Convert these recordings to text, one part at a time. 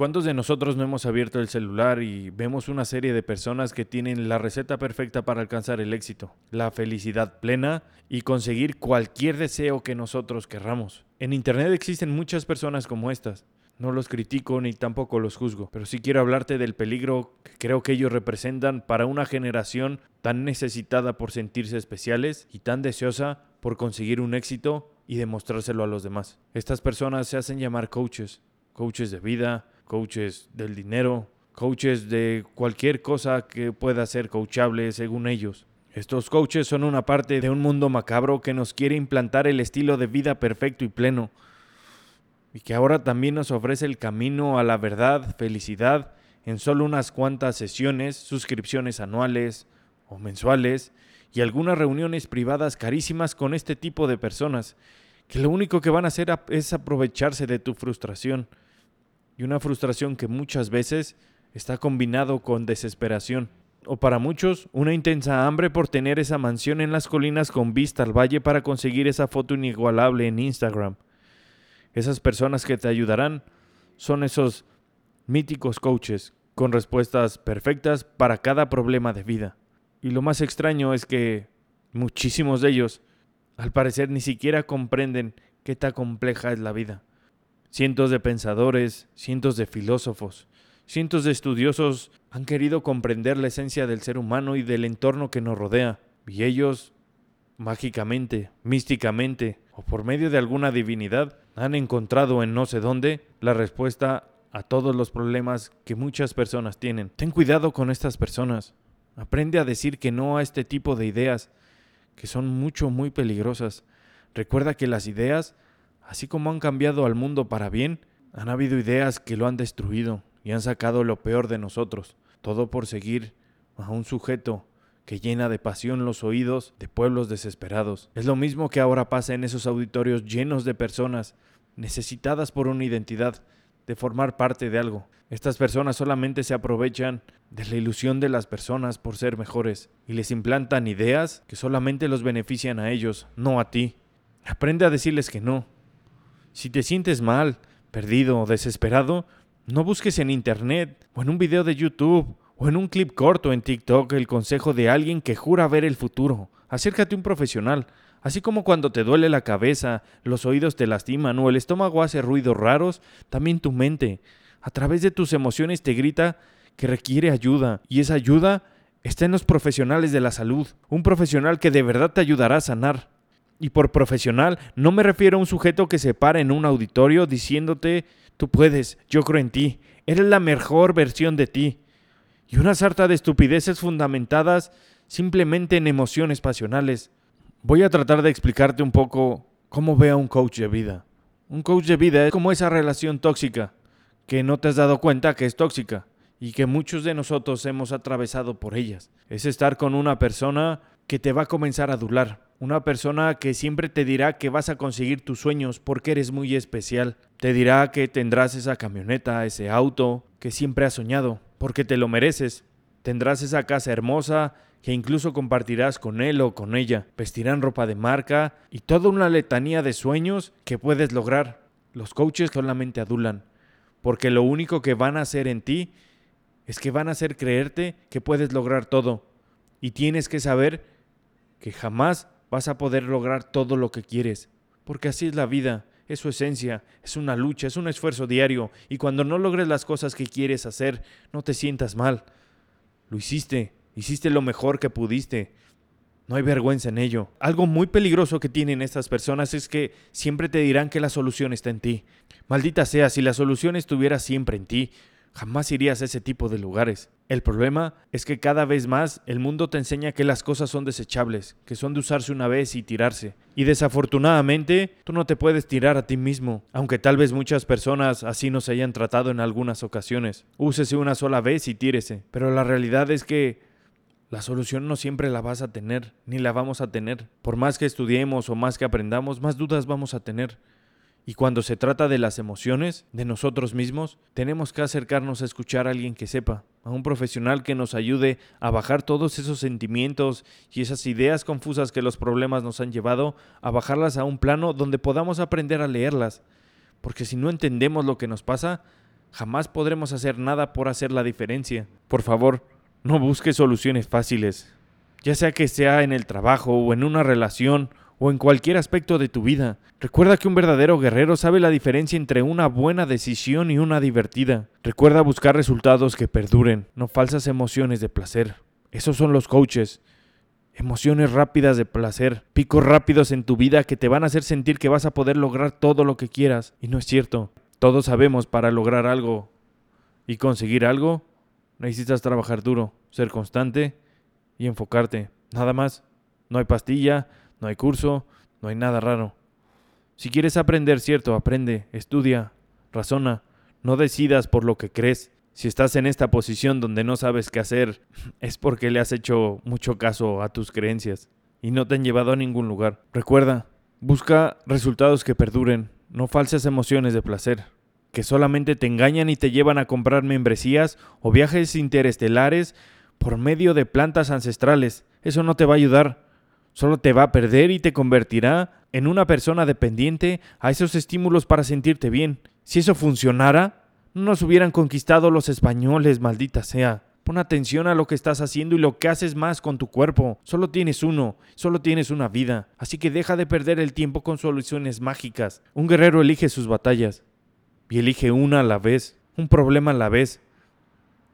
¿Cuántos de nosotros no hemos abierto el celular y vemos una serie de personas que tienen la receta perfecta para alcanzar el éxito, la felicidad plena y conseguir cualquier deseo que nosotros querramos? En Internet existen muchas personas como estas. No los critico ni tampoco los juzgo, pero sí quiero hablarte del peligro que creo que ellos representan para una generación tan necesitada por sentirse especiales y tan deseosa por conseguir un éxito y demostrárselo a los demás. Estas personas se hacen llamar coaches, coaches de vida, coaches del dinero, coaches de cualquier cosa que pueda ser coachable según ellos. Estos coaches son una parte de un mundo macabro que nos quiere implantar el estilo de vida perfecto y pleno, y que ahora también nos ofrece el camino a la verdad, felicidad, en solo unas cuantas sesiones, suscripciones anuales o mensuales, y algunas reuniones privadas carísimas con este tipo de personas, que lo único que van a hacer es aprovecharse de tu frustración y una frustración que muchas veces está combinado con desesperación. O para muchos, una intensa hambre por tener esa mansión en las colinas con vista al valle para conseguir esa foto inigualable en Instagram. Esas personas que te ayudarán son esos míticos coaches con respuestas perfectas para cada problema de vida. Y lo más extraño es que muchísimos de ellos, al parecer, ni siquiera comprenden qué tan compleja es la vida. Cientos de pensadores, cientos de filósofos, cientos de estudiosos han querido comprender la esencia del ser humano y del entorno que nos rodea, y ellos, mágicamente, místicamente, o por medio de alguna divinidad, han encontrado en no sé dónde la respuesta a todos los problemas que muchas personas tienen. Ten cuidado con estas personas. Aprende a decir que no a este tipo de ideas, que son mucho, muy peligrosas. Recuerda que las ideas Así como han cambiado al mundo para bien, han habido ideas que lo han destruido y han sacado lo peor de nosotros, todo por seguir a un sujeto que llena de pasión los oídos de pueblos desesperados. Es lo mismo que ahora pasa en esos auditorios llenos de personas necesitadas por una identidad, de formar parte de algo. Estas personas solamente se aprovechan de la ilusión de las personas por ser mejores y les implantan ideas que solamente los benefician a ellos, no a ti. Aprende a decirles que no, si te sientes mal, perdido o desesperado, no busques en internet o en un video de YouTube o en un clip corto en TikTok el consejo de alguien que jura ver el futuro. Acércate a un profesional. Así como cuando te duele la cabeza, los oídos te lastiman o el estómago hace ruidos raros, también tu mente, a través de tus emociones, te grita que requiere ayuda. Y esa ayuda está en los profesionales de la salud. Un profesional que de verdad te ayudará a sanar. Y por profesional no me refiero a un sujeto que se para en un auditorio diciéndote, tú puedes, yo creo en ti, eres la mejor versión de ti. Y una sarta de estupideces fundamentadas simplemente en emociones pasionales. Voy a tratar de explicarte un poco cómo ve a un coach de vida. Un coach de vida es como esa relación tóxica, que no te has dado cuenta que es tóxica y que muchos de nosotros hemos atravesado por ellas. Es estar con una persona que te va a comenzar a adular, una persona que siempre te dirá que vas a conseguir tus sueños porque eres muy especial. Te dirá que tendrás esa camioneta, ese auto que siempre has soñado, porque te lo mereces. Tendrás esa casa hermosa que incluso compartirás con él o con ella. Vestirán ropa de marca y toda una letanía de sueños que puedes lograr. Los coaches solamente adulan, porque lo único que van a hacer en ti es que van a hacer creerte que puedes lograr todo. Y tienes que saber que jamás vas a poder lograr todo lo que quieres, porque así es la vida, es su esencia, es una lucha, es un esfuerzo diario, y cuando no logres las cosas que quieres hacer, no te sientas mal. Lo hiciste, hiciste lo mejor que pudiste. No hay vergüenza en ello. Algo muy peligroso que tienen estas personas es que siempre te dirán que la solución está en ti. Maldita sea, si la solución estuviera siempre en ti, jamás irías a ese tipo de lugares. El problema es que cada vez más el mundo te enseña que las cosas son desechables, que son de usarse una vez y tirarse. Y desafortunadamente, tú no te puedes tirar a ti mismo, aunque tal vez muchas personas así nos hayan tratado en algunas ocasiones. Úsese una sola vez y tírese. Pero la realidad es que la solución no siempre la vas a tener, ni la vamos a tener. Por más que estudiemos o más que aprendamos, más dudas vamos a tener. Y cuando se trata de las emociones, de nosotros mismos, tenemos que acercarnos a escuchar a alguien que sepa, a un profesional que nos ayude a bajar todos esos sentimientos y esas ideas confusas que los problemas nos han llevado, a bajarlas a un plano donde podamos aprender a leerlas. Porque si no entendemos lo que nos pasa, jamás podremos hacer nada por hacer la diferencia. Por favor, no busques soluciones fáciles, ya sea que sea en el trabajo o en una relación o en cualquier aspecto de tu vida. Recuerda que un verdadero guerrero sabe la diferencia entre una buena decisión y una divertida. Recuerda buscar resultados que perduren, no falsas emociones de placer. Esos son los coaches. Emociones rápidas de placer, picos rápidos en tu vida que te van a hacer sentir que vas a poder lograr todo lo que quieras. Y no es cierto. Todos sabemos para lograr algo y conseguir algo, necesitas trabajar duro, ser constante y enfocarte. Nada más. No hay pastilla, no hay curso, no hay nada raro. Si quieres aprender, cierto, aprende, estudia, razona. No decidas por lo que crees. Si estás en esta posición donde no sabes qué hacer, es porque le has hecho mucho caso a tus creencias y no te han llevado a ningún lugar. Recuerda, busca resultados que perduren, no falsas emociones de placer, que solamente te engañan y te llevan a comprar membresías o viajes interestelares por medio de plantas ancestrales. Eso no te va a ayudar, solo te va a perder y te convertirá en una persona dependiente a esos estímulos para sentirte bien. Si eso funcionara, no nos hubieran conquistado los españoles, maldita sea. Pon atención a lo que estás haciendo y lo que haces más con tu cuerpo. Solo tienes uno, solo tienes una vida. Así que deja de perder el tiempo con soluciones mágicas. Un guerrero elige sus batallas. Y elige una a la vez, un problema a la vez.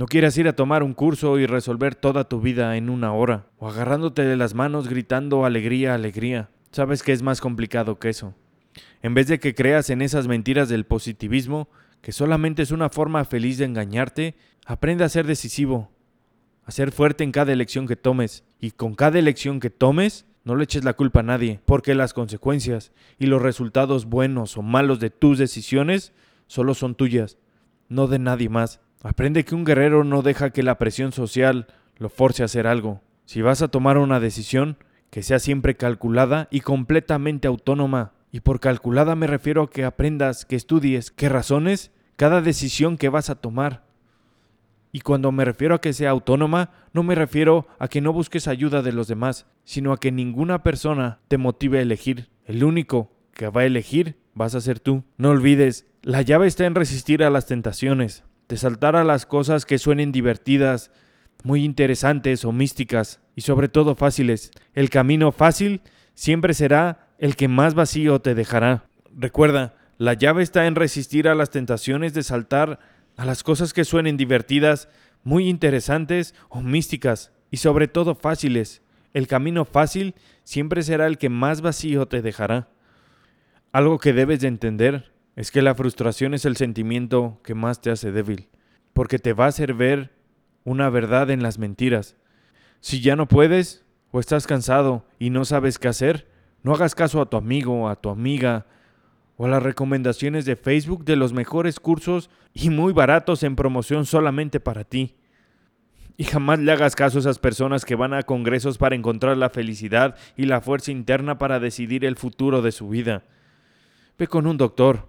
No quieras ir a tomar un curso y resolver toda tu vida en una hora, o agarrándote de las manos gritando alegría, alegría. Sabes que es más complicado que eso. En vez de que creas en esas mentiras del positivismo, que solamente es una forma feliz de engañarte, aprende a ser decisivo, a ser fuerte en cada elección que tomes. Y con cada elección que tomes, no le eches la culpa a nadie, porque las consecuencias y los resultados buenos o malos de tus decisiones solo son tuyas, no de nadie más. Aprende que un guerrero no deja que la presión social lo force a hacer algo. Si vas a tomar una decisión, que sea siempre calculada y completamente autónoma. Y por calculada me refiero a que aprendas, que estudies, que razones cada decisión que vas a tomar. Y cuando me refiero a que sea autónoma, no me refiero a que no busques ayuda de los demás, sino a que ninguna persona te motive a elegir. El único que va a elegir vas a ser tú. No olvides, la llave está en resistir a las tentaciones, de saltar a las cosas que suenen divertidas, muy interesantes o místicas, y sobre todo fáciles. El camino fácil siempre será el que más vacío te dejará. Recuerda, la llave está en resistir a las tentaciones de saltar a las cosas que suenen divertidas, muy interesantes o místicas, y sobre todo fáciles. El camino fácil siempre será el que más vacío te dejará. Algo que debes de entender es que la frustración es el sentimiento que más te hace débil, porque te va a hacer ver una verdad en las mentiras. Si ya no puedes, o estás cansado y no sabes qué hacer, no hagas caso a tu amigo, a tu amiga, o a las recomendaciones de Facebook de los mejores cursos y muy baratos en promoción solamente para ti. Y jamás le hagas caso a esas personas que van a congresos para encontrar la felicidad y la fuerza interna para decidir el futuro de su vida. Ve con un doctor,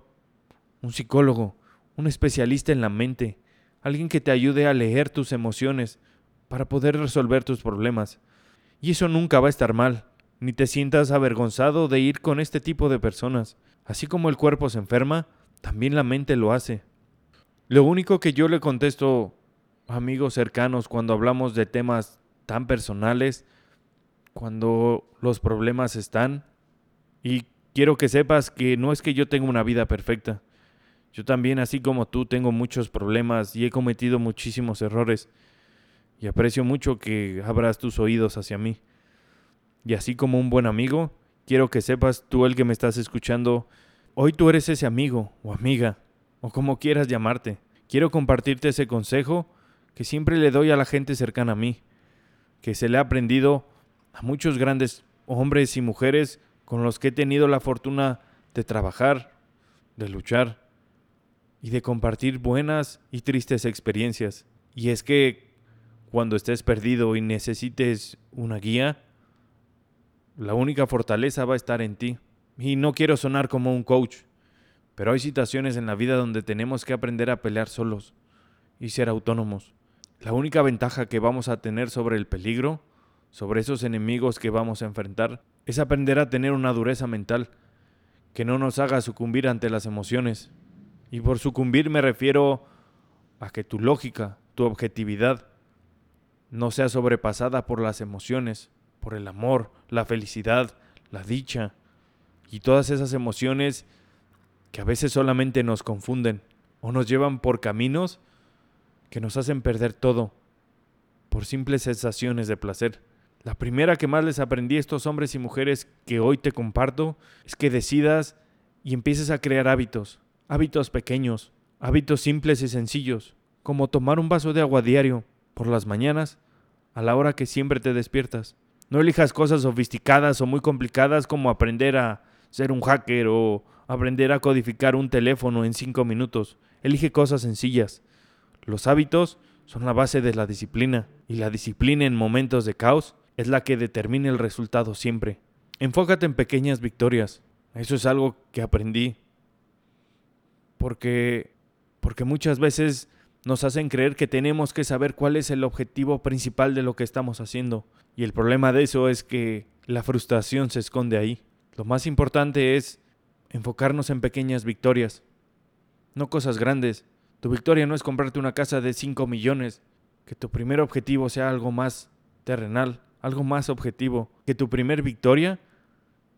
un psicólogo, un especialista en la mente, alguien que te ayude a leer tus emociones para poder resolver tus problemas. Y eso nunca va a estar mal, ni te sientas avergonzado de ir con este tipo de personas. Así como el cuerpo se enferma, también la mente lo hace. Lo único que yo le contesto a amigos cercanos cuando hablamos de temas tan personales, cuando los problemas están, y quiero que sepas que no es que yo tenga una vida perfecta. Yo también, así como tú, tengo muchos problemas y he cometido muchísimos errores. Y aprecio mucho que abras tus oídos hacia mí. Y así como un buen amigo, quiero que sepas tú el que me estás escuchando, hoy tú eres ese amigo o amiga, o como quieras llamarte. Quiero compartirte ese consejo que siempre le doy a la gente cercana a mí, que se le ha aprendido a muchos grandes hombres y mujeres con los que he tenido la fortuna de trabajar, de luchar y de compartir buenas y tristes experiencias. Y es que cuando estés perdido y necesites una guía, la única fortaleza va a estar en ti. Y no quiero sonar como un coach, pero hay situaciones en la vida donde tenemos que aprender a pelear solos y ser autónomos. La única ventaja que vamos a tener sobre el peligro, sobre esos enemigos que vamos a enfrentar, es aprender a tener una dureza mental que no nos haga sucumbir ante las emociones. Y por sucumbir me refiero a que tu lógica, tu objetividad, no sea sobrepasada por las emociones, por el amor, la felicidad, la dicha y todas esas emociones que a veces solamente nos confunden o nos llevan por caminos que nos hacen perder todo por simples sensaciones de placer. La primera que más les aprendí a estos hombres y mujeres que hoy te comparto es que decidas y empieces a crear hábitos, hábitos pequeños, hábitos simples y sencillos, como tomar un vaso de agua diario, por las mañanas, a la hora que siempre te despiertas. No elijas cosas sofisticadas o muy complicadas como aprender a ser un hacker o aprender a codificar un teléfono en cinco minutos. Elige cosas sencillas. Los hábitos son la base de la disciplina y la disciplina en momentos de caos es la que determina el resultado siempre. Enfócate en pequeñas victorias. Eso es algo que aprendí. Porque porque muchas veces nos hacen creer que tenemos que saber cuál es el objetivo principal de lo que estamos haciendo. Y el problema de eso es que la frustración se esconde ahí. Lo más importante es enfocarnos en pequeñas victorias, no cosas grandes. Tu victoria no es comprarte una casa de 5 millones, que tu primer objetivo sea algo más terrenal, algo más objetivo, que tu primer victoria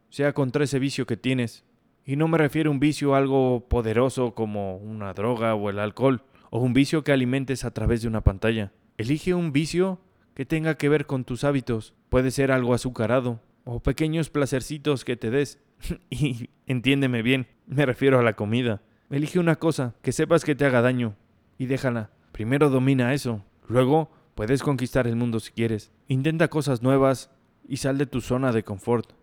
sea contra ese vicio que tienes. Y no me refiero a un vicio algo poderoso como una droga o el alcohol, o un vicio que alimentes a través de una pantalla. Elige un vicio que tenga que ver con tus hábitos. Puede ser algo azucarado o pequeños placercitos que te des. y entiéndeme bien, me refiero a la comida. Elige una cosa que sepas que te haga daño y déjala. Primero domina eso. Luego puedes conquistar el mundo si quieres. Intenta cosas nuevas y sal de tu zona de confort.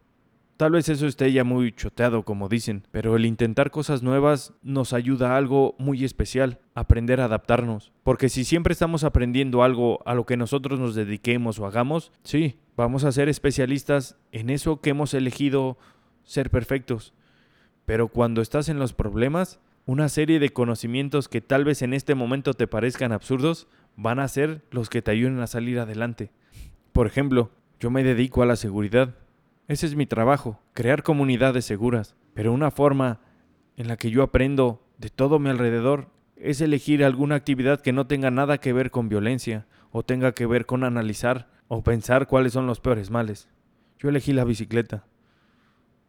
Tal vez eso esté ya muy choteado, como dicen, pero el intentar cosas nuevas nos ayuda a algo muy especial, aprender a adaptarnos. Porque si siempre estamos aprendiendo algo a lo que nosotros nos dediquemos o hagamos, sí, vamos a ser especialistas en eso que hemos elegido ser perfectos. Pero cuando estás en los problemas, una serie de conocimientos que tal vez en este momento te parezcan absurdos, van a ser los que te ayuden a salir adelante. Por ejemplo, yo me dedico a la seguridad ese es mi trabajo, crear comunidades seguras. Pero una forma en la que yo aprendo de todo mi alrededor es elegir alguna actividad que no tenga nada que ver con violencia o tenga que ver con analizar o pensar cuáles son los peores males. Yo elegí la bicicleta,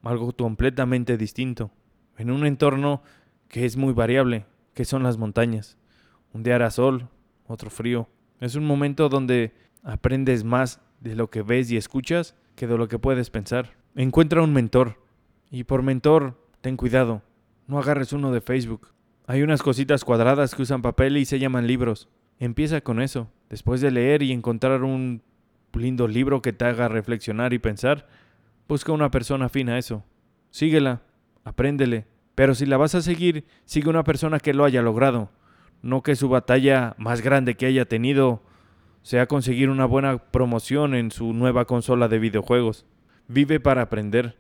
algo completamente distinto, en un entorno que es muy variable, que son las montañas. Un día hará sol, otro frío. Es un momento donde aprendes más de lo que ves y escuchas que de lo que puedes pensar. Encuentra un mentor. Y por mentor, ten cuidado. No agarres uno de Facebook. Hay unas cositas cuadradas que usan papel y se llaman libros. Empieza con eso. Después de leer y encontrar un lindo libro que te haga reflexionar y pensar, busca una persona afina a eso. Síguela, apréndele. Pero si la vas a seguir, sigue una persona que lo haya logrado. No que su batalla más grande que haya tenido sea conseguir una buena promoción en su nueva consola de videojuegos. Vive para aprender.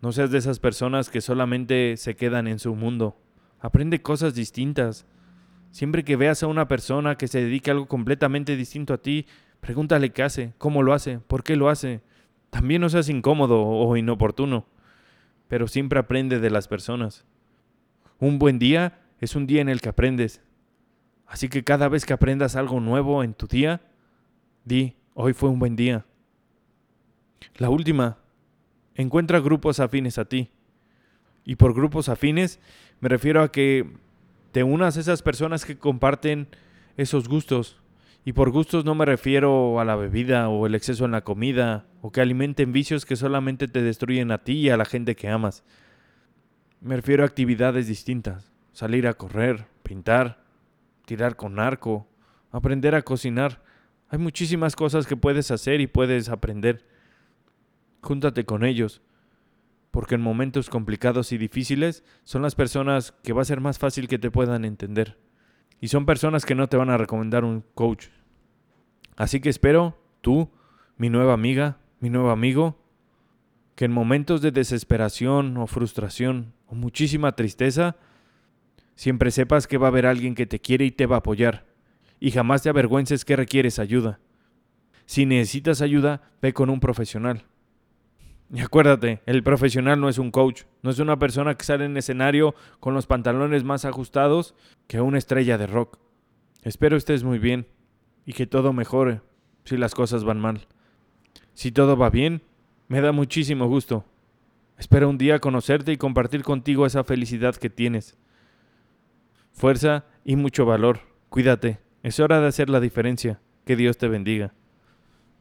No seas de esas personas que solamente se quedan en su mundo. Aprende cosas distintas. Siempre que veas a una persona que se dedique a algo completamente distinto a ti, pregúntale qué hace, cómo lo hace, por qué lo hace. También no seas incómodo o inoportuno, pero siempre aprende de las personas. Un buen día es un día en el que aprendes, Así que cada vez que aprendas algo nuevo en tu día, di, hoy fue un buen día. La última, encuentra grupos afines a ti. Y por grupos afines me refiero a que te unas a esas personas que comparten esos gustos. Y por gustos no me refiero a la bebida o el exceso en la comida o que alimenten vicios que solamente te destruyen a ti y a la gente que amas. Me refiero a actividades distintas. Salir a correr, pintar, tirar con arco, aprender a cocinar. Hay muchísimas cosas que puedes hacer y puedes aprender. Júntate con ellos, porque en momentos complicados y difíciles son las personas que va a ser más fácil que te puedan entender. Y son personas que no te van a recomendar un coach. Así que espero, tú, mi nueva amiga, mi nuevo amigo, que en momentos de desesperación o frustración o muchísima tristeza, Siempre sepas que va a haber alguien que te quiere y te va a apoyar. Y jamás te avergüences que requieres ayuda. Si necesitas ayuda, ve con un profesional. Y acuérdate, el profesional no es un coach, no es una persona que sale en escenario con los pantalones más ajustados que una estrella de rock. Espero estés muy bien y que todo mejore si las cosas van mal. Si todo va bien, me da muchísimo gusto. Espero un día conocerte y compartir contigo esa felicidad que tienes fuerza y mucho valor. Cuídate, es hora de hacer la diferencia. Que Dios te bendiga.